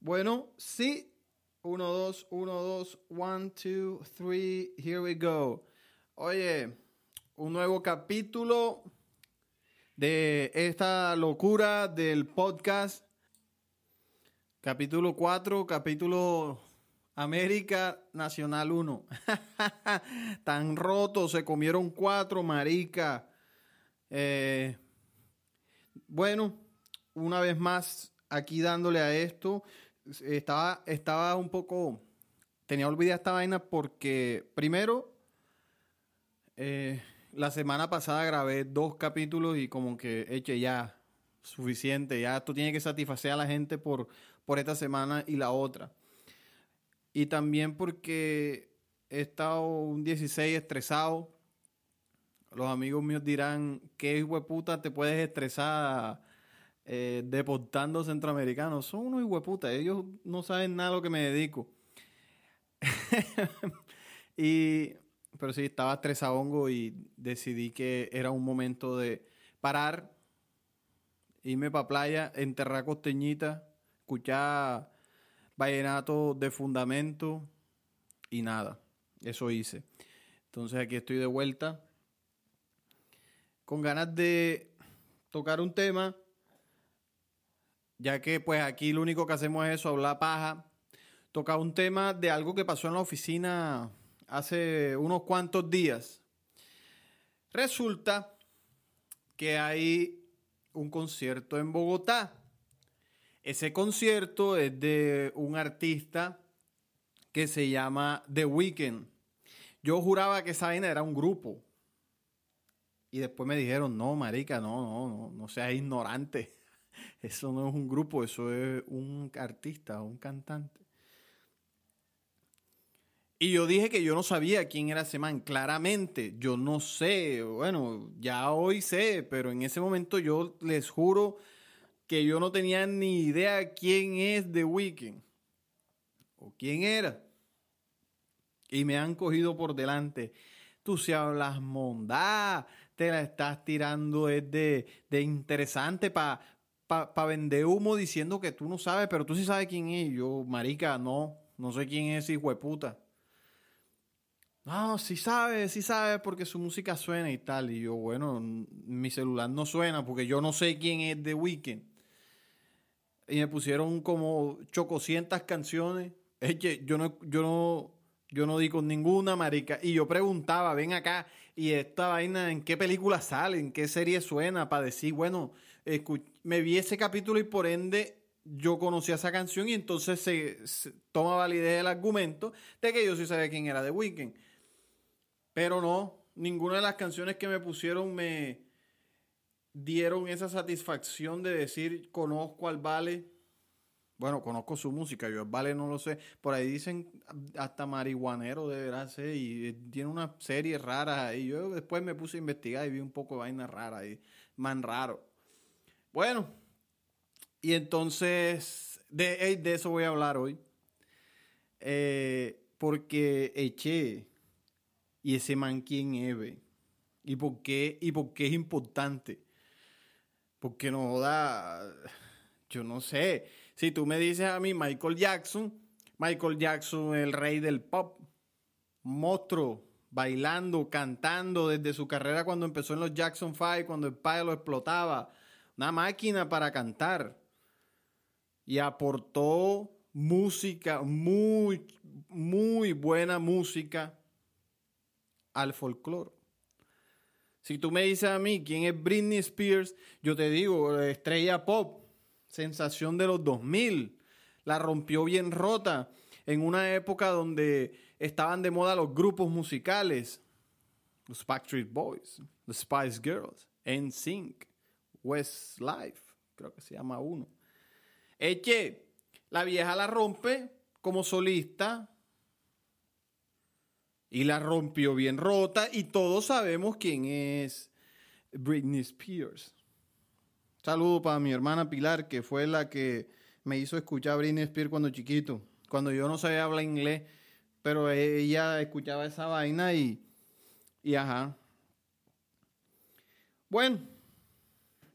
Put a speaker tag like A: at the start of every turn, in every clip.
A: Bueno, sí. 1, 2, 1, 2, 1, 2, 3, here we go. Oye, un nuevo capítulo de esta locura del podcast. Capítulo 4, capítulo América Nacional 1. Tan roto, se comieron cuatro, marica. Eh, bueno, una vez más aquí dándole a esto. Estaba, estaba un poco. Tenía olvidada esta vaina porque, primero, eh, la semana pasada grabé dos capítulos y como que eche ya suficiente. Ya esto tiene que satisfacer a la gente por, por esta semana y la otra. Y también porque he estado un 16 estresado. Los amigos míos dirán, ¿qué hueputa te puedes estresar eh, deportando centroamericanos? Son unos hueputas, ellos no saben nada a lo que me dedico. y, pero sí, estaba estresado y decidí que era un momento de parar, irme para playa, enterrar costeñita, escuchar vallenato de fundamento y nada. Eso hice. Entonces aquí estoy de vuelta con ganas de tocar un tema, ya que pues aquí lo único que hacemos es eso, hablar paja. Tocar un tema de algo que pasó en la oficina hace unos cuantos días. Resulta que hay un concierto en Bogotá. Ese concierto es de un artista que se llama The Weeknd. Yo juraba que esa vaina era un grupo. Y después me dijeron, no, marica, no, no, no, no seas ignorante. Eso no es un grupo, eso es un artista, un cantante. Y yo dije que yo no sabía quién era ese man. Claramente, yo no sé. Bueno, ya hoy sé, pero en ese momento yo les juro que yo no tenía ni idea quién es The Weeknd o quién era. Y me han cogido por delante. Tú se hablas mondá, te la estás tirando es de, interesante para pa, vender humo diciendo que tú no sabes, pero tú sí sabes quién es. Yo, marica, no, no sé quién es hijo de puta. No, sí sabe, sí sabe porque su música suena y tal. Y yo, bueno, mi celular no suena porque yo no sé quién es The Weeknd y me pusieron como chococientas canciones. Es que yo no, yo no, yo no di con ninguna, marica. Y yo preguntaba, ven acá, y esta vaina, ¿en qué película sale? ¿En qué serie suena? Para decir, bueno, me vi ese capítulo y por ende yo conocía esa canción y entonces se, toma validez el argumento de que yo sí sabía quién era The Weeknd. Pero no, ninguna de las canciones que me pusieron me, dieron esa satisfacción de decir, conozco al Vale. Bueno, conozco su música, yo al Vale no lo sé. Por ahí dicen hasta marihuanero deberá ser y tiene una serie rara. Y yo después me puse a investigar y vi un poco de vaina rara y man raro. Bueno, y entonces de, de eso voy a hablar hoy. Eh, porque eché y ese man quién es, ¿Y por qué? ¿Y por qué es importante? Porque no da, yo no sé. Si tú me dices a mí Michael Jackson, Michael Jackson, el rey del pop, monstruo, bailando, cantando desde su carrera cuando empezó en los Jackson Five, cuando el padre lo explotaba, una máquina para cantar. Y aportó música, muy, muy buena música al folclore. Si tú me dices a mí quién es Britney Spears, yo te digo, estrella pop, sensación de los 2000, la rompió bien rota en una época donde estaban de moda los grupos musicales, los Backstreet Boys, los Spice Girls, NSYNC, Westlife, creo que se llama uno. Que la vieja la rompe como solista, y la rompió bien rota y todos sabemos quién es Britney Spears. Saludo para mi hermana Pilar, que fue la que me hizo escuchar Britney Spears cuando chiquito, cuando yo no sabía hablar inglés, pero ella escuchaba esa vaina y, y ajá. Bueno,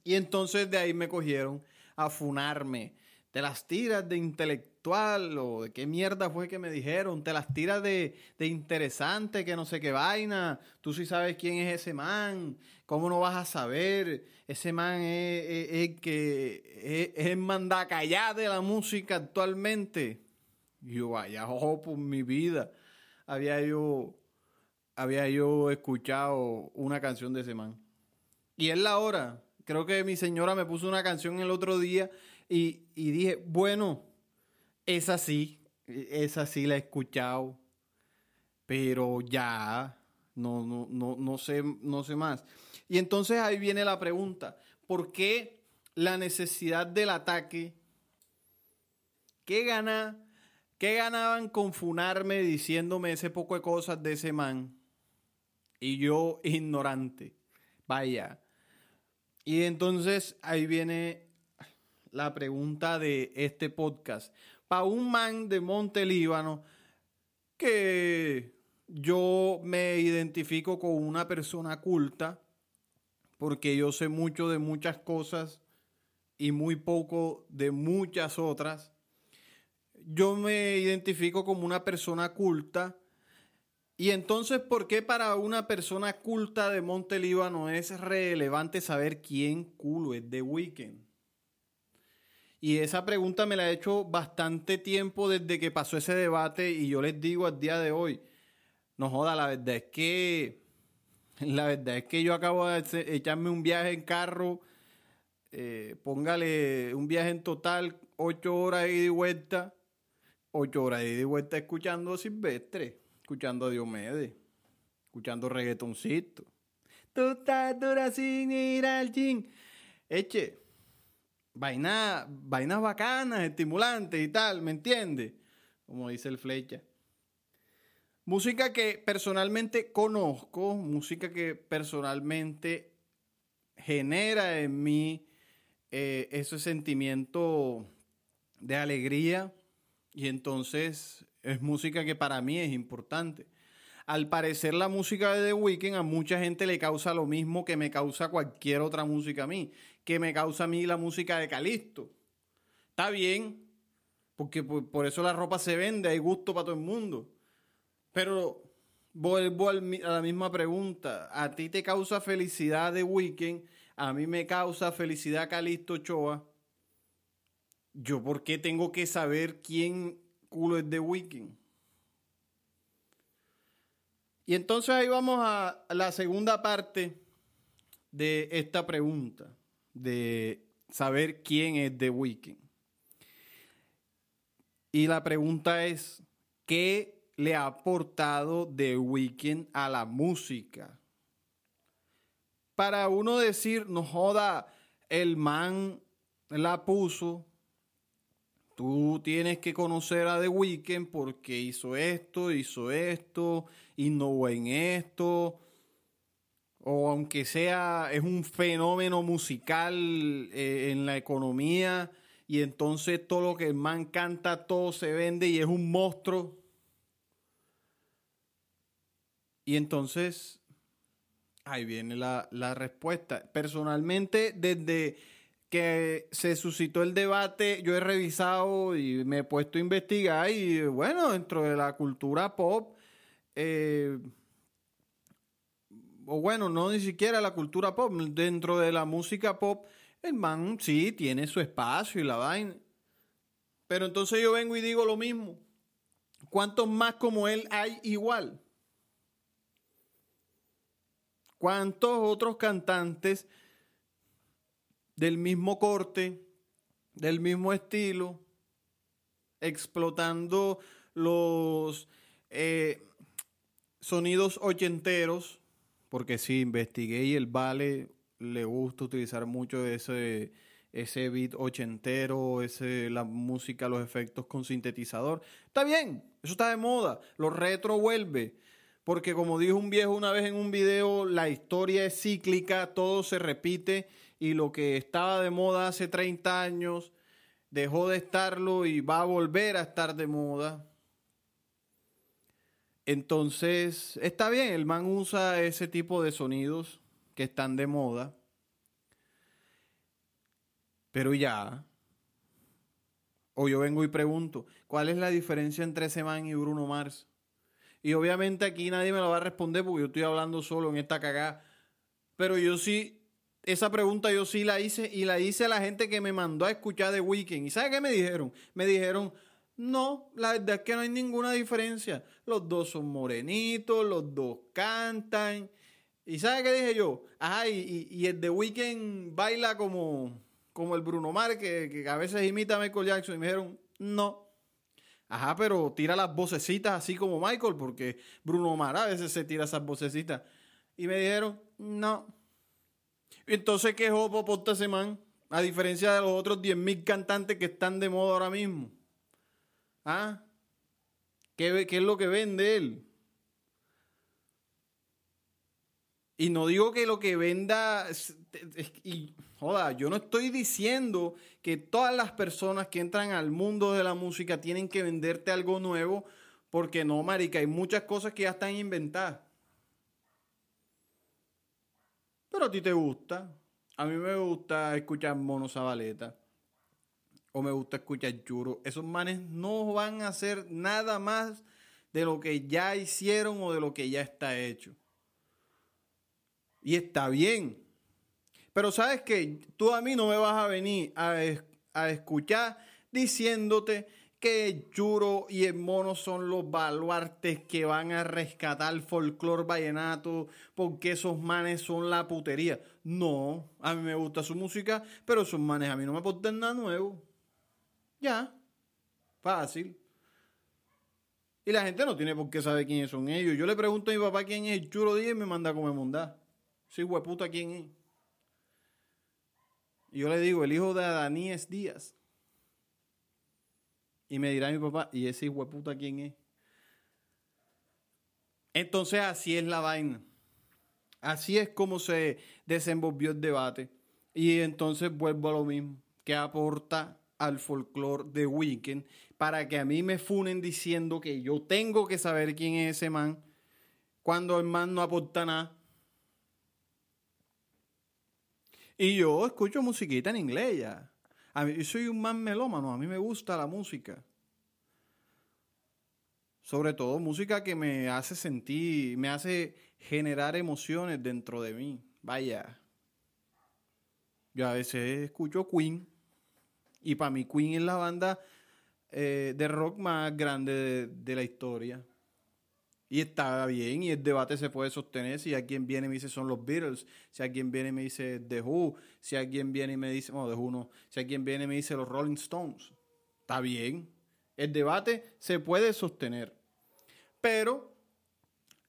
A: y entonces de ahí me cogieron a funarme. Te las tiras de intelectual o de qué mierda fue que me dijeron, te las tiras de, de interesante, que no sé qué vaina, tú sí sabes quién es ese man, cómo no vas a saber, ese man es, es, que es, es mandacallá de la música actualmente. Yo, vaya, ojo, por mi vida, había yo, había yo escuchado una canción de ese man. Y es la hora, creo que mi señora me puso una canción el otro día y, dije, bueno, es así, es así, la he escuchado, pero ya, no, no, no, no, sé, no sé más. Y entonces ahí viene la pregunta, ¿por qué la necesidad del ataque? ¿Qué gana? ¿Qué ganaban con funarme diciéndome ese poco de cosas de ese man? Y yo ignorante. Vaya. Y entonces ahí viene la pregunta de este podcast. Para un man de Monte Líbano que yo me identifico con una persona culta porque yo sé mucho de muchas cosas y muy poco de muchas otras. Yo me identifico como una persona culta. Y entonces, ¿por qué para una persona culta de Monte Líbano es relevante saber quién culo es The Weeknd? Y esa pregunta me la he hecho bastante tiempo desde que pasó ese debate y yo les digo al día de hoy, no joda, la verdad es que la verdad es que yo acabo de echarme un viaje en carro, eh, póngale un viaje en total, ocho horas ida y vuelta, ocho horas ida y vuelta escuchando Silvestre, escuchando a Diomedes, escuchando reggaetoncito. Tú estás dura sin ir al gym. Eche, vainas vaina bacanas, estimulantes y tal, ¿me entiendes? Como dice el flecha. Música que personalmente conozco, música que personalmente genera en mí eh, ese sentimiento de alegría y entonces es música que para mí es importante. Al parecer la música de The Weeknd a mucha gente le causa lo mismo que me causa cualquier otra música a mí que me causa a mí la música de Calisto. Está bien, porque por, eso la ropa se vende, hay gusto para todo el mundo. Pero vuelvo a la misma pregunta. ¿A ti te causa felicidad de Weekend? A mí me causa felicidad Calisto Choa. ¿Yo por qué tengo que saber quién culo es de Weekend? Y entonces ahí vamos a la segunda parte de esta pregunta de saber quién es The Weeknd. Y la pregunta es, ¿qué le ha aportado The Weeknd a la música? Para uno decir, no joda, el man la puso, tú tienes que conocer a The Weeknd porque hizo esto, hizo esto, innovó en esto, o aunque sea, es un fenómeno musical eh, en la economía y entonces todo lo que el man canta, todo se vende y es un monstruo. Y entonces, ahí viene la, la respuesta. Personalmente, desde que se suscitó el debate, yo he revisado y me he puesto a investigar y bueno, dentro de la cultura pop, eh, o bueno, no ni siquiera la cultura pop, dentro de la música pop, el man sí tiene su espacio y la vaina. Pero entonces yo vengo y digo lo mismo. ¿Cuántos más como él hay igual? ¿Cuántos otros cantantes del mismo corte, del mismo estilo, explotando los eh, sonidos ochenteros, porque sí, investigué y el Vale le gusta utilizar mucho ese, ese beat ochentero, ese, la música, los efectos con sintetizador. Está bien, eso está de moda, lo retro vuelve. Porque como dijo un viejo una vez en un video, la historia es cíclica, todo se repite y lo que estaba de moda hace 30 años dejó de estarlo y va a volver a estar de moda. Entonces, está bien, el man usa ese tipo de sonidos que están de moda. Pero ya, O yo vengo y pregunto, ¿cuál es la diferencia entre ese man y Bruno Mars? Y obviamente aquí nadie me lo va a responder porque yo estoy hablando solo en esta cagada. Pero yo sí, esa pregunta yo sí la hice y la hice a la gente que me mandó a escuchar The Weeknd. ¿Y sabe qué me dijeron? Me dijeron, no, la verdad es que no hay ninguna diferencia. Los dos son morenitos, los dos cantan. ¿Y sabe qué dije yo? Ajá, y, el The Weeknd baila como, como el Bruno Mars, que, que a veces imita a Michael Jackson. Y me dijeron, no. Ajá, pero tira las vocecitas así como Michael, porque Bruno Mars a veces se tira esas vocecitas. Y me dijeron, no. Entonces, ¿qué jopo por ese man? A diferencia de los otros 10.000 cantantes que están de moda ahora mismo. ¿Ah? ¿Qué, ¿Qué es lo que vende él? Y no digo que lo que venda. Y, joda, yo no estoy diciendo que todas las personas que entran al mundo de la música tienen que venderte algo nuevo, porque no, marica, hay muchas cosas que ya están inventadas. Pero a ti te gusta. A mí me gusta escuchar Mono Zabaleta. O me gusta escuchar Churo. Esos manes no van a hacer nada más de lo que ya hicieron o de lo que ya está hecho. Y está bien. Pero sabes que tú a mí no me vas a venir a, a escuchar diciéndote que Churo y el Mono son los baluartes que van a rescatar el folclore vallenato porque esos manes son la putería. No, a mí me gusta su música, pero esos manes a mí no me aportan nada nuevo. Ya, fácil. Y la gente no tiene por qué saber quiénes son ellos. Yo le pregunto a mi papá quién es el Churo Díaz y me manda a comer mondá. Sí, hueputa, ¿quién es? Y yo le digo, el hijo de Adaníes Díaz. Y me dirá mi papá, ¿y ese hijo de puta quién es? Entonces así es la vaina. Así es como se desenvolvió el debate. Y entonces vuelvo a lo mismo. ¿Qué aporta al folclore de Weekend para que a mí me funen diciendo que yo tengo que saber quién es ese man cuando el man no aporta nada? Y yo escucho musiquita en inglés ya. Yo soy un man melómano, a mí me gusta la música. Sobre todo música que me hace sentir, me hace generar emociones dentro de mí. Vaya. Yo a veces escucho Queen. Y para mí Queen es la banda eh, de rock más grande de la historia. Y está bien, y el debate se puede sostener si alguien viene y me dice son los Beatles, si alguien viene y me dice The Who, si alguien viene y me dice, bueno, The Who no, si alguien viene y me dice los Rolling Stones. Está bien, el debate se puede sostener. Pero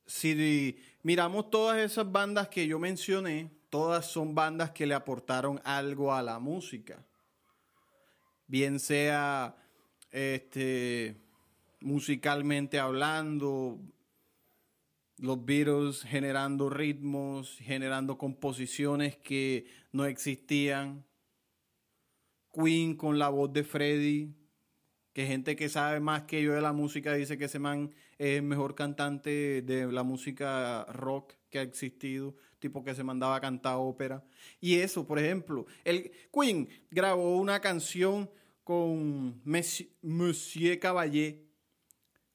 A: si miramos todas esas bandas que yo mencioné, todas son bandas que le aportaron algo a la música. Bien sea este musicalmente hablando, los Beatles generando ritmos, generando composiciones que no existían. Queen con la voz de Freddie, que gente que sabe más que yo de la música dice que ese man es el mejor cantante de la música rock que ha existido, tipo que se mandaba a cantar ópera. Y eso, por ejemplo, el Queen grabó una canción con Monsieur Caballé,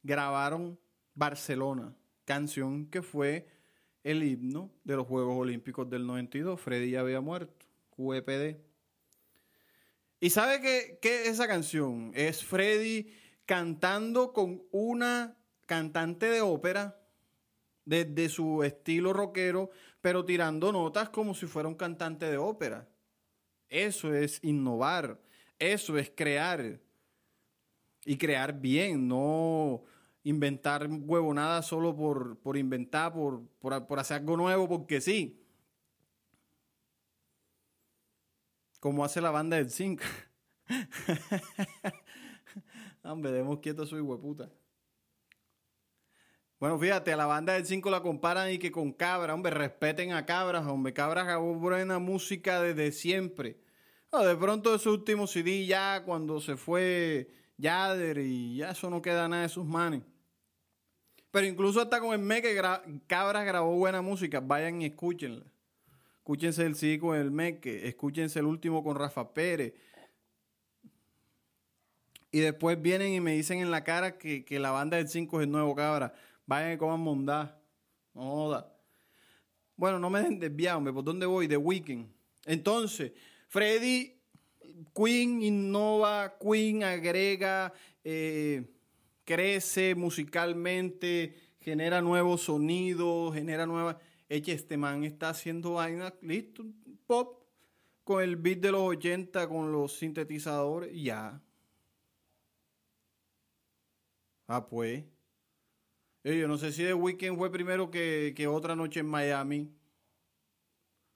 A: grabaron Barcelona canción que fue el himno de los Juegos Olímpicos del 92. Freddy ya había muerto, QEPD. ¿Y sabe qué, es esa canción? Es Freddy cantando con una cantante de ópera desde su estilo rockero, pero tirando notas como si fuera un cantante de ópera. Eso es innovar, eso es crear. Y crear bien, no inventar huevonada solo por, por inventar, por, por, hacer algo nuevo, porque sí. Como hace la banda del Zinc. Hombre, demos quieto su hueputa. Bueno, fíjate, a la banda del 5 la comparan y que con Cabra, hombre, respeten a Cabras, hombre, Cabra grabó buena música desde siempre. de pronto de su último CD ya cuando se fue Yader y ya eso no queda nada de sus manos. Pero incluso hasta con el Meque Cabras grabó buena música. Vayan y escúchenla. Escúchense el sí con el Meque. Escúchense el último con Rafa Pérez. Y después vienen y me dicen en la cara que, la banda del 5 es el nuevo cabra. Vayan y coman mondá. No. Bueno, no me dejen desviarme. ¿Por dónde voy? The Weekend. Entonces, Freddy, Queen innova, Queen agrega, eh, crece musicalmente, genera nuevos sonidos, genera nuevas... Eche, este man está haciendo vainas, listo, pop, con el beat de los 80, con los sintetizadores, ya. Ah, pues. Yo no sé si The Weeknd fue primero que, otra noche en Miami.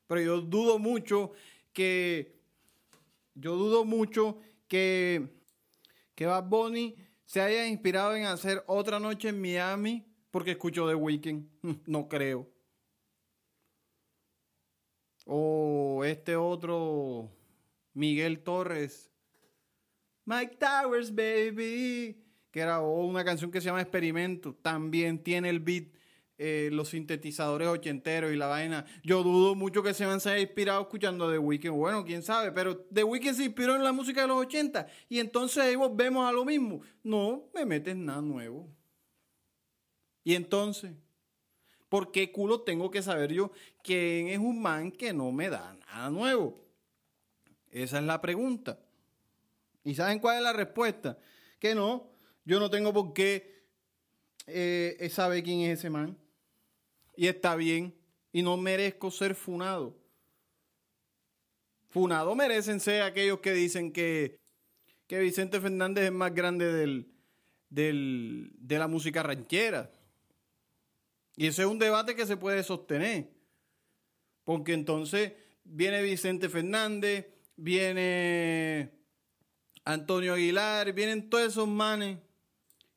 A: Pero yo dudo mucho que. Yo dudo mucho que. Que Bad Bunny se haya inspirado en hacer otra noche en Miami porque escuchó The Weeknd. No creo. O este otro. Miguel Torres. Mike Towers, baby que era una canción que se llama Experimento, también tiene el beat, eh, los sintetizadores ochenteros y la vaina. Yo dudo mucho que se van a inspirado escuchando The Weeknd. Bueno, quién sabe, pero The Weeknd se inspiró en la música de los 80 y entonces ahí vemos a lo mismo. No me metes nada nuevo. Y entonces, ¿por qué culo tengo que saber yo quién es un man que no me da nada nuevo? Esa es la pregunta. ¿Y saben cuál es la respuesta? Que no, yo no tengo por qué eh, saber quién es ese man. Y está bien. Y no merezco ser funado. Funado merecen ser aquellos que dicen que, que Vicente Fernández es más grande del, del, de la música ranchera. Y ese es un debate que se puede sostener. Porque entonces viene Vicente Fernández, viene Antonio Aguilar, vienen todos esos manes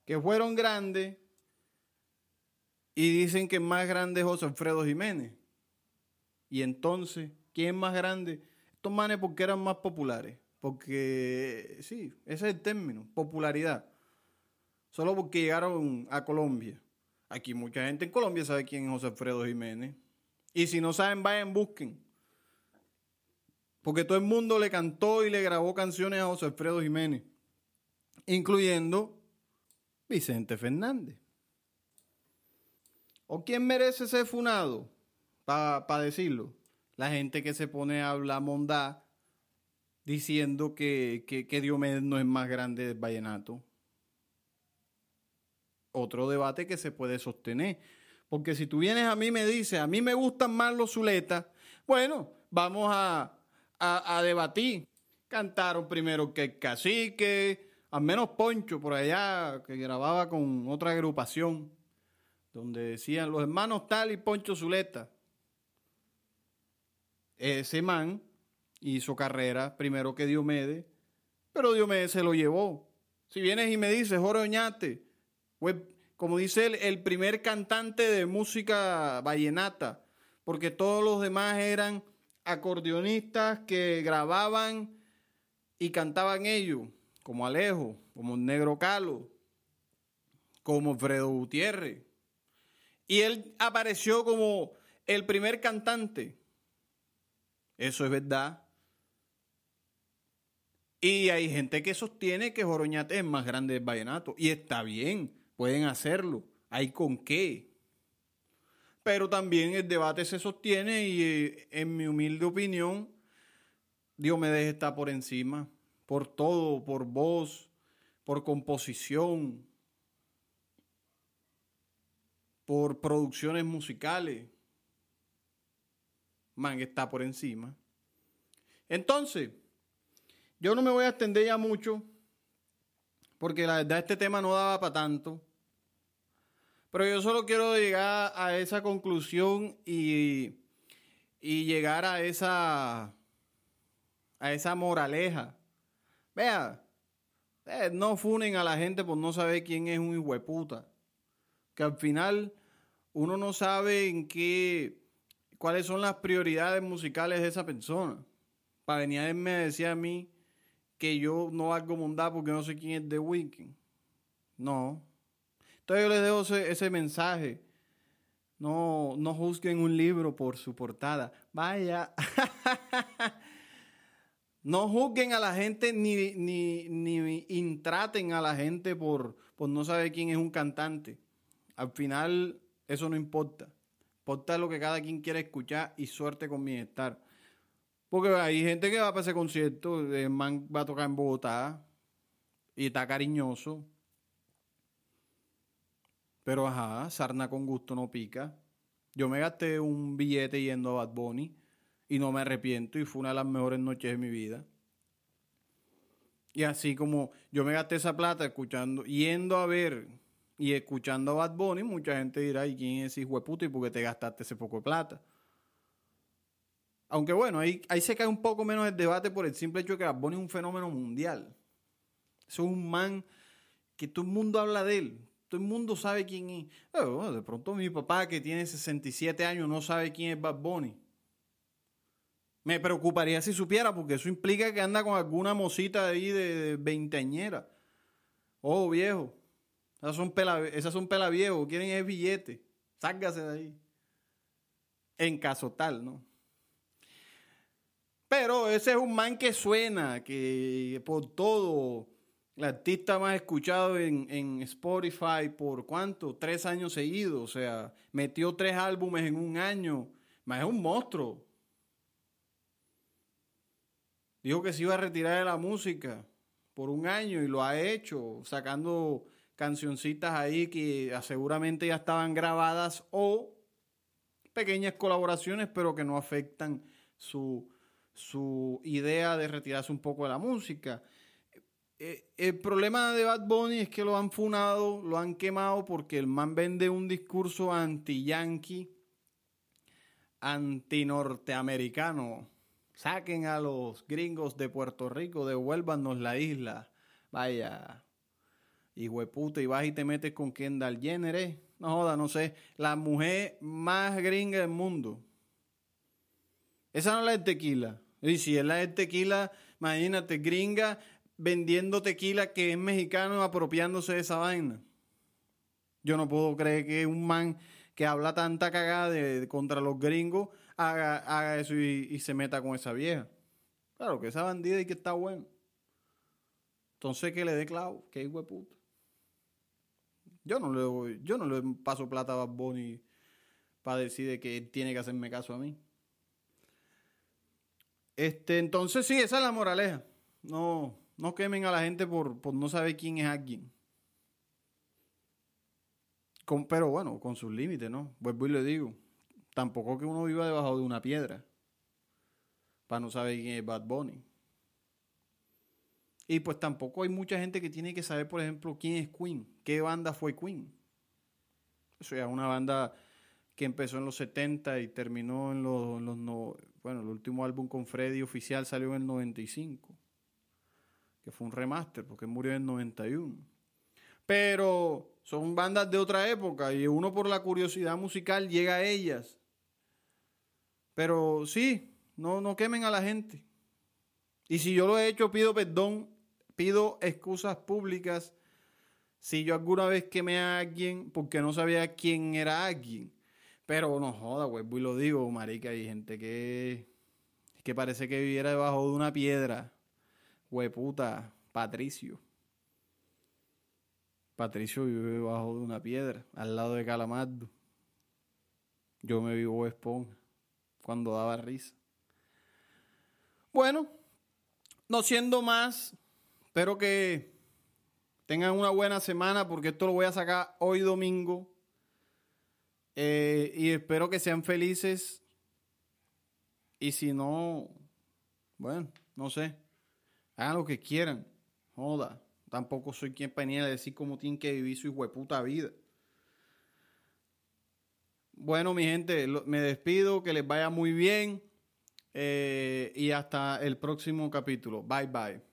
A: que fueron grandes y dicen que más grande es José Alfredo Jiménez. Y entonces, ¿quién es más grande? Estos manes porque eran más populares. Porque, sí, ese es el término, popularidad. Solo porque llegaron a Colombia. Aquí mucha gente en Colombia sabe quién es José Alfredo Jiménez. Y si no saben, vayan, busquen. Porque todo el mundo le cantó y le grabó canciones a José Alfredo Jiménez. Incluyendo Vicente Fernández. ¿O quién merece ser funado? Para decirlo. La gente que se pone a hablar mondá diciendo que, que, Diomedes no es más grande del vallenato. Otro debate que se puede sostener. Porque si tú vienes a mí y me dices, a mí me gustan más los zuletas, bueno, vamos a, a, a debatir. Cantaron primero que el cacique, al menos Poncho por allá, que grababa con otra agrupación, donde decían los hermanos Tal y Poncho Zuleta. Ese man hizo carrera primero que Diomedes, pero Diomedes se lo llevó. Si vienes y me dices, Jorge Oñate, pues, como dice él, el primer cantante de música vallenata, porque todos los demás eran acordeonistas que grababan y cantaban ellos como Alejo, como Negro Calo, como Fredo Gutiérrez. Y él apareció como el primer cantante. Eso es verdad. Y hay gente que sostiene que Joroñate es más grande del vallenato. Y está bien, pueden hacerlo. Hay con qué. Pero también el debate se sostiene y eh, en mi humilde opinión, Dios me deje estar por encima por todo, por voz, por composición, por producciones musicales. Man está por encima. Entonces, yo no me voy a extender ya mucho, porque la verdad este tema no daba para tanto. Pero yo solo quiero llegar a esa conclusión y, y llegar a esa, a esa moraleja Vea, eh, no funen a la gente por no saber quién es un hijueputa. Que al final uno no sabe en qué, cuáles son las prioridades musicales de esa persona. Para venir a me decía a mí que yo no hago mondá porque no sé quién es The Weeknd. No. Entonces yo les dejo ese, ese mensaje. No, no juzguen un libro por su portada. Vaya. No juzguen a la gente ni, ni, ni intraten a la gente por, por no saber quién es un cantante. Al final, eso no importa. Importa lo que cada quien quiere escuchar y suerte con mi estar. Porque hay gente que va para ese concierto, el man va a tocar en Bogotá y está cariñoso. Pero ajá, sarna con gusto no pica. Yo me gasté un billete yendo a Bad Bunny y no me arrepiento y fue una de las mejores noches de mi vida. Y así como yo me gasté esa plata escuchando, yendo a ver y escuchando a Bad Bunny, mucha gente dirá, ¿y quién es ese hijo de puta y por qué te gastaste ese poco de plata? Aunque bueno, ahí, ahí se cae un poco menos el debate por el simple hecho de que Bad Bunny es un fenómeno mundial. Eso es un man que todo el mundo habla de él. Todo el mundo sabe quién es. de pronto mi papá que tiene 67 años no sabe quién es Bad Bunny. Me preocuparía si supiera, porque eso implica que anda con alguna mosita ahí de, veinteañera. Oh, viejo. Esas son pela, esas. Quieren el billete. Sácase de ahí. En caso tal, ¿no? Pero ese es un man que suena, que por todo, el artista más escuchado en, en Spotify por cuánto, tres años seguidos, o sea, metió tres álbumes en un año, más es un monstruo. Dijo que se iba a retirar de la música por un año y lo ha hecho, sacando cancioncitas ahí que seguramente ya estaban grabadas o pequeñas colaboraciones, pero que no afectan su, su idea de retirarse un poco de la música. Eh, el problema de Bad Bunny es que lo han funado, lo han quemado porque el man vende un discurso anti-yankee, anti-norteamericano Saquen a los gringos de Puerto Rico, devuélvanos la isla. Vaya, y puta, y vas y te metes con Kendall Jenner, ¿eh? No joda, no sé. La mujer más gringa del mundo. Esa no es la de tequila. Y si es la de tequila, imagínate, gringa vendiendo tequila que es mexicano apropiándose de esa vaina. Yo no puedo creer que un man que habla tanta cagada contra los gringos haga, eso y, se meta con esa vieja. Claro, que esa bandida y que está bueno. Entonces que le dé clavo, que hijo de. Yo no le yo no le paso plata a Bad Bunny para decir que tiene que hacerme caso a mí. Este, entonces sí, esa es la moraleja. No, no quemen a la gente por, por no saber quién es alguien. Con, pero bueno, con sus límites, ¿no? Vuelvo y le digo tampoco que uno viva debajo de una piedra para no saber quién es Bad Bunny. Y pues tampoco hay mucha gente que tiene que saber, por ejemplo, quién es Queen, qué banda fue Queen. Eso ya es una banda que empezó en los 70 y terminó en los, no, bueno, el último álbum con Freddy oficial salió en el 95, que fue un remaster porque murió en el 91. Pero son bandas de otra época y uno por la curiosidad musical llega a ellas pero sí, no, no quemen a la gente. Y si yo lo he hecho, pido perdón, pido excusas públicas. Si yo alguna vez quemé a alguien porque no sabía quién era alguien. Pero no joda, güey, y lo digo, marica, hay gente que, que parece que viviera debajo de una piedra. Güey, puta, Patricio. Patricio vive debajo de una piedra, al lado de Calamardo. Yo me vivo esponja cuando daba risa. Bueno, no siendo más, espero que tengan una buena semana porque esto lo voy a sacar hoy domingo. Eh, y espero que sean felices. Y si no, bueno, no sé. Hagan lo que quieran. Joda. Tampoco soy quien venía a decir cómo tienen que vivir su hueputa vida. Bueno, mi gente, me despido, que les vaya muy bien eh, y hasta el próximo capítulo. Bye bye.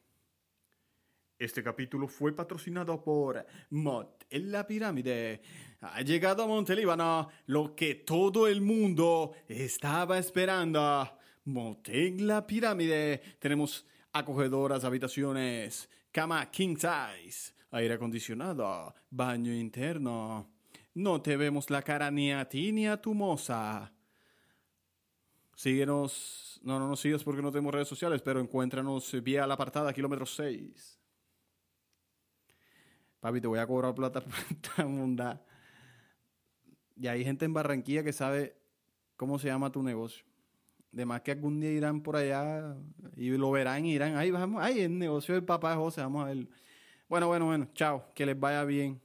A: Este capítulo fue patrocinado por Mot en la pirámide. Ha llegado a Montelíbano lo que todo el mundo estaba esperando. Mot en la pirámide. Tenemos acogedoras habitaciones, cama king size, aire acondicionado, baño interno no te vemos la cara ni a ti ni a tu moza. Síguenos, no, no nos sigas porque no tenemos redes sociales, pero encuéntranos vía la apartada kilómetro 6. Papi, te voy a cobrar plata por esta munda. Y hay gente en Barranquilla que sabe cómo se llama tu negocio. De más que algún día irán por allá y lo verán y irán, ahí vamos, ay, el negocio del papá de José, vamos a ver. Bueno, bueno, bueno, chao, que les vaya bien.